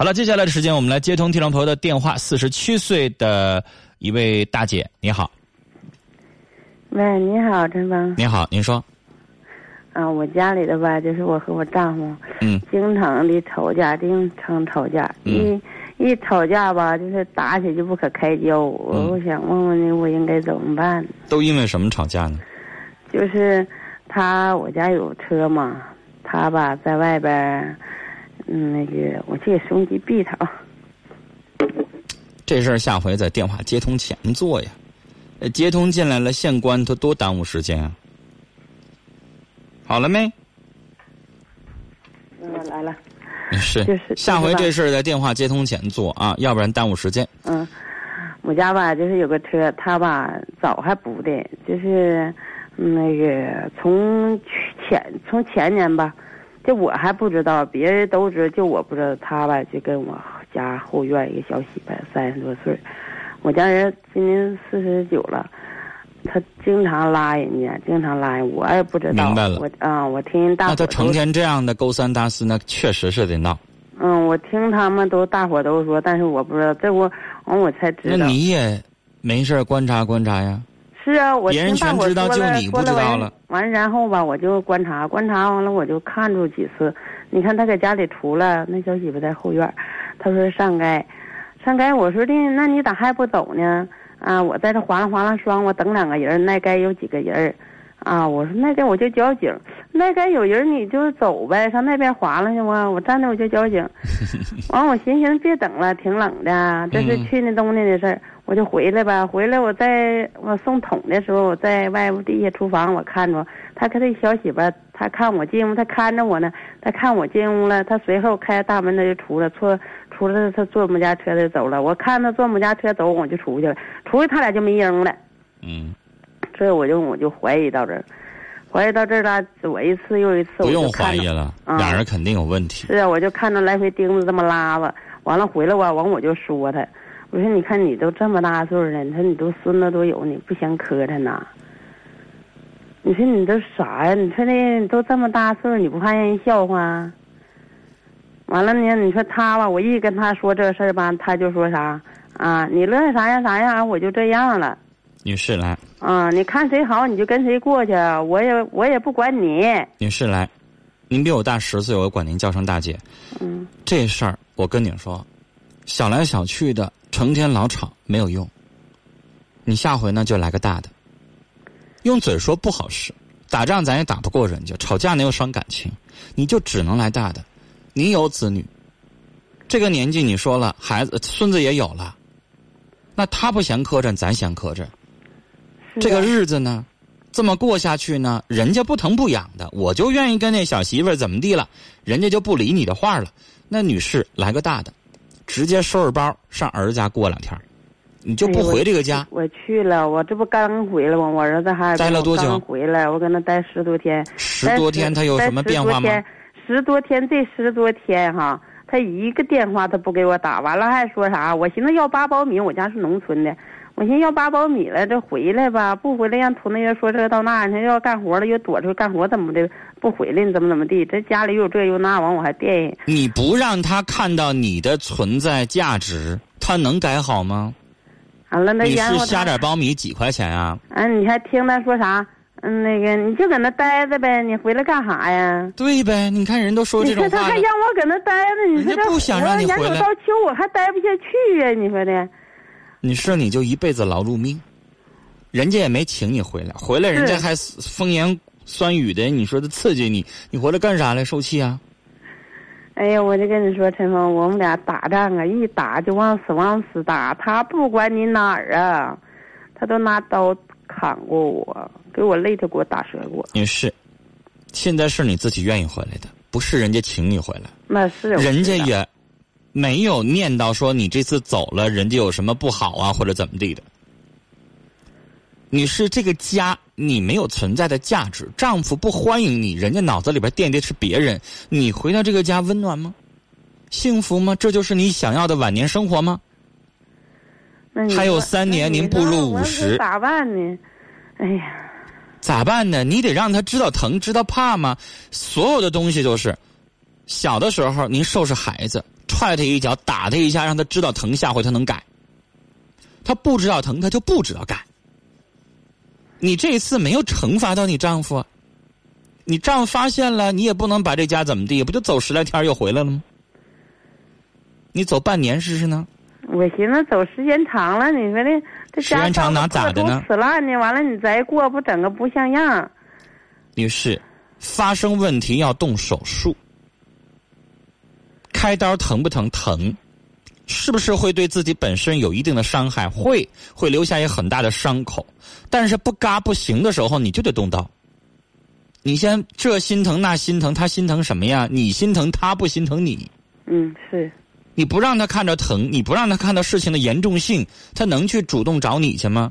好了，接下来的时间我们来接通听众朋友的电话。四十七岁的一位大姐，你好。喂，你好，陈芳。你好，您说。啊，我家里的吧，就是我和我丈夫，嗯，经常的吵架，经常吵架，一一吵架吧，就是打起就不可开交。我我想问问你，我应该怎么办？都因为什么吵架呢？就是他，我家有车嘛，他吧在外边，嗯，那个我去给收音机闭他啊。这事儿下回在电话接通前做呀，接通进来了现关，他多耽误时间啊。好了没？嗯，来了。是，就是下回这事儿在电话接通前做啊，要不然耽误时间。嗯，我家吧就是有个车，他吧早还补的，就是那个从前从前年吧，就我还不知道，别人都知，就我不知道。他吧就跟我家后院一个小媳妇，三十多岁，我家人今年四十九了。他经常拉人家，经常拉人，我也不知道。明白了。我啊，我听大。那他成天这样的勾三搭四，那确实是得闹。嗯，我听他们都大伙都说，但是我不知道，这我完我才知道。那你也没事观察观察呀。是啊，我别人全知道，就你不知道了。完然后吧，我就观察，观察完了，我就看住几次。你看他在家里出来，那小媳妇在后院，他说上街，上街。我说的，那你咋还不走呢？啊，我在这划拉划拉霜，我等两个人，那该有几个人啊，我说那该我就交警，那该有人你就走呗，上那边划拉去吧，我站那我就交警。完，我寻思别等了，挺冷的，这是去年冬天的事儿，我就回来吧。回来我在我送桶的时候，我在外屋地下厨房，我看着他跟他小媳妇，他看我进屋，他看着我呢，他看我进屋了，他随后开大门他就出来，出。出来，他坐我们家车就走了。我看他坐我们家车走，我就出去了。出去，他俩就没影了。嗯，所以我就我就怀疑到这儿，怀疑到这儿了。我一次又一次，不用怀疑了，俩人肯定有问题。是啊，我就看着来回钉子这么拉吧，完了回来吧，完我就说他，我说你看你都这么大岁数了，你说你都孙子都有，你不嫌磕碜呐？你说你都啥呀？你说那都这么大岁数，你不怕让人笑话？完了呢，你说他吧，我一跟他说这事儿吧，他就说啥啊？你乐意啥样啥样，我就这样了。女士来。啊，你看谁好你就跟谁过去，我也我也不管你。女士来，您比我大十岁，我管您叫声大姐。嗯。这事儿我跟你说，想来想去的，成天老吵没有用。你下回呢就来个大的。用嘴说不好使，打仗咱也打不过人家，吵架呢又伤感情，你就只能来大的。你有子女，这个年纪你说了，孩子孙子也有了，那他不嫌磕碜，咱嫌磕碜。这个日子呢，这么过下去呢，人家不疼不痒的，我就愿意跟那小媳妇怎么地了，人家就不理你的话了。那女士来个大的，直接收拾包上儿子家过两天，你就不回这个家。我去了，我这不刚回来吗？我儿子还待了多久？回来，我跟他待十多天。十多天，他有什么变化吗？十多天，这十多天哈，他一个电话他不给我打，完了还说啥？我寻思要八包米，我家是农村的，我寻思要八苞米了，这回来吧，不回来让屯那人说这到那，他要干活了又躲出去干活，怎么的？不回来你怎么怎么地？这家里又这又那，完我还惦记。你不让他看到你的存在价值，他能改好吗？完了，那你是下点苞米几块钱啊？啊，你还听他说啥？嗯，那个你就搁那待着呗，你回来干啥呀？对呗，你看人都说这种话。你说他还让我搁那待着，你说这不想让你回来。到秋我还待不下去呀，你说的。你是你就一辈子劳碌命，人家也没请你回来，回来人家还风言酸语的，你说的刺激你，你回来干啥来？受气啊！哎呀，我就跟你说，陈峰，我们俩打仗啊，一打就往死往死打，他不管你哪儿啊，他都拿刀砍过我。给我累，他给我打折过。也是，现在是你自己愿意回来的，不是人家请你回来。那是人家也没有念叨说你这次走了，人家有什么不好啊，或者怎么地的。你是，这个家你没有存在的价值，丈夫不欢迎你，人家脑子里边惦记的是别人。你回到这个家温暖吗？幸福吗？这就是你想要的晚年生活吗？还有三年，您步入五十，咋办呢？哎呀！咋办呢？你得让他知道疼，知道怕吗？所有的东西都是，小的时候您收拾孩子，踹他一脚，打他一下，让他知道疼，下回他能改。他不知道疼，他就不知道改。你这次没有惩罚到你丈夫，你丈夫发现了，你也不能把这家怎么地，不就走十来天又回来了吗？你走半年试试呢？我寻思走时间长了，你说这这时间长哪咋的呢？死烂呢，完了你再过不整个不像样。女士，发生问题要动手术，开刀疼不疼？疼。是不是会对自己本身有一定的伤害？会，会留下一个很大的伤口。但是不嘎不行的时候，你就得动刀。你先这心疼那心疼，他心疼什么呀？你心疼他不心疼你？嗯，是。你不让他看着疼，你不让他看到事情的严重性，他能去主动找你去吗？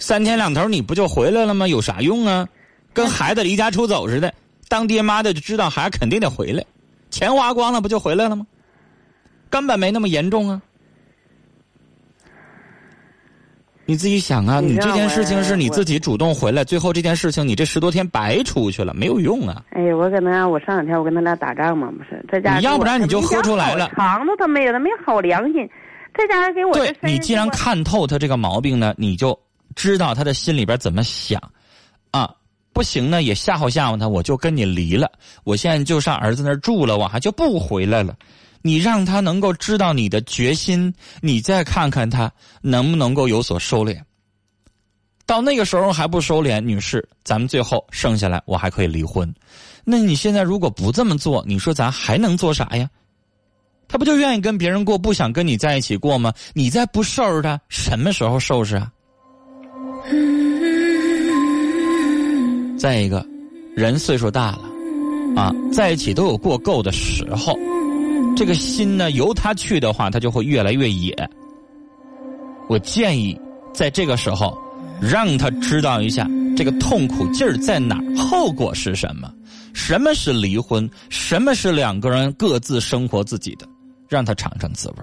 三天两头你不就回来了吗？有啥用啊？跟孩子离家出走似的，当爹妈的就知道孩子肯定得回来，钱花光了不就回来了吗？根本没那么严重啊！你自己想啊，你这件事情是你自己主动回来，最后这件事情你这十多天白出去了，没有用啊！哎呀，我可能我上两天我跟他俩打仗嘛，不是在家。你要不然你就喝出来了。肠子他没有，他没好良心，在家给我。对你既然看透他这个毛病呢，你就知道他的心里边怎么想，啊，不行呢也吓唬吓唬他，我就跟你离了，我现在就上儿子那儿住了，我还就不回来了。你让他能够知道你的决心，你再看看他能不能够有所收敛。到那个时候还不收敛，女士，咱们最后剩下来我还可以离婚。那你现在如果不这么做，你说咱还能做啥呀？他不就愿意跟别人过，不想跟你在一起过吗？你再不收拾他，什么时候收拾啊？再一个，人岁数大了，啊，在一起都有过够的时候。这个心呢，由他去的话，他就会越来越野。我建议在这个时候，让他知道一下这个痛苦劲儿在哪儿，后果是什么，什么是离婚，什么是两个人各自生活自己的，让他尝尝滋味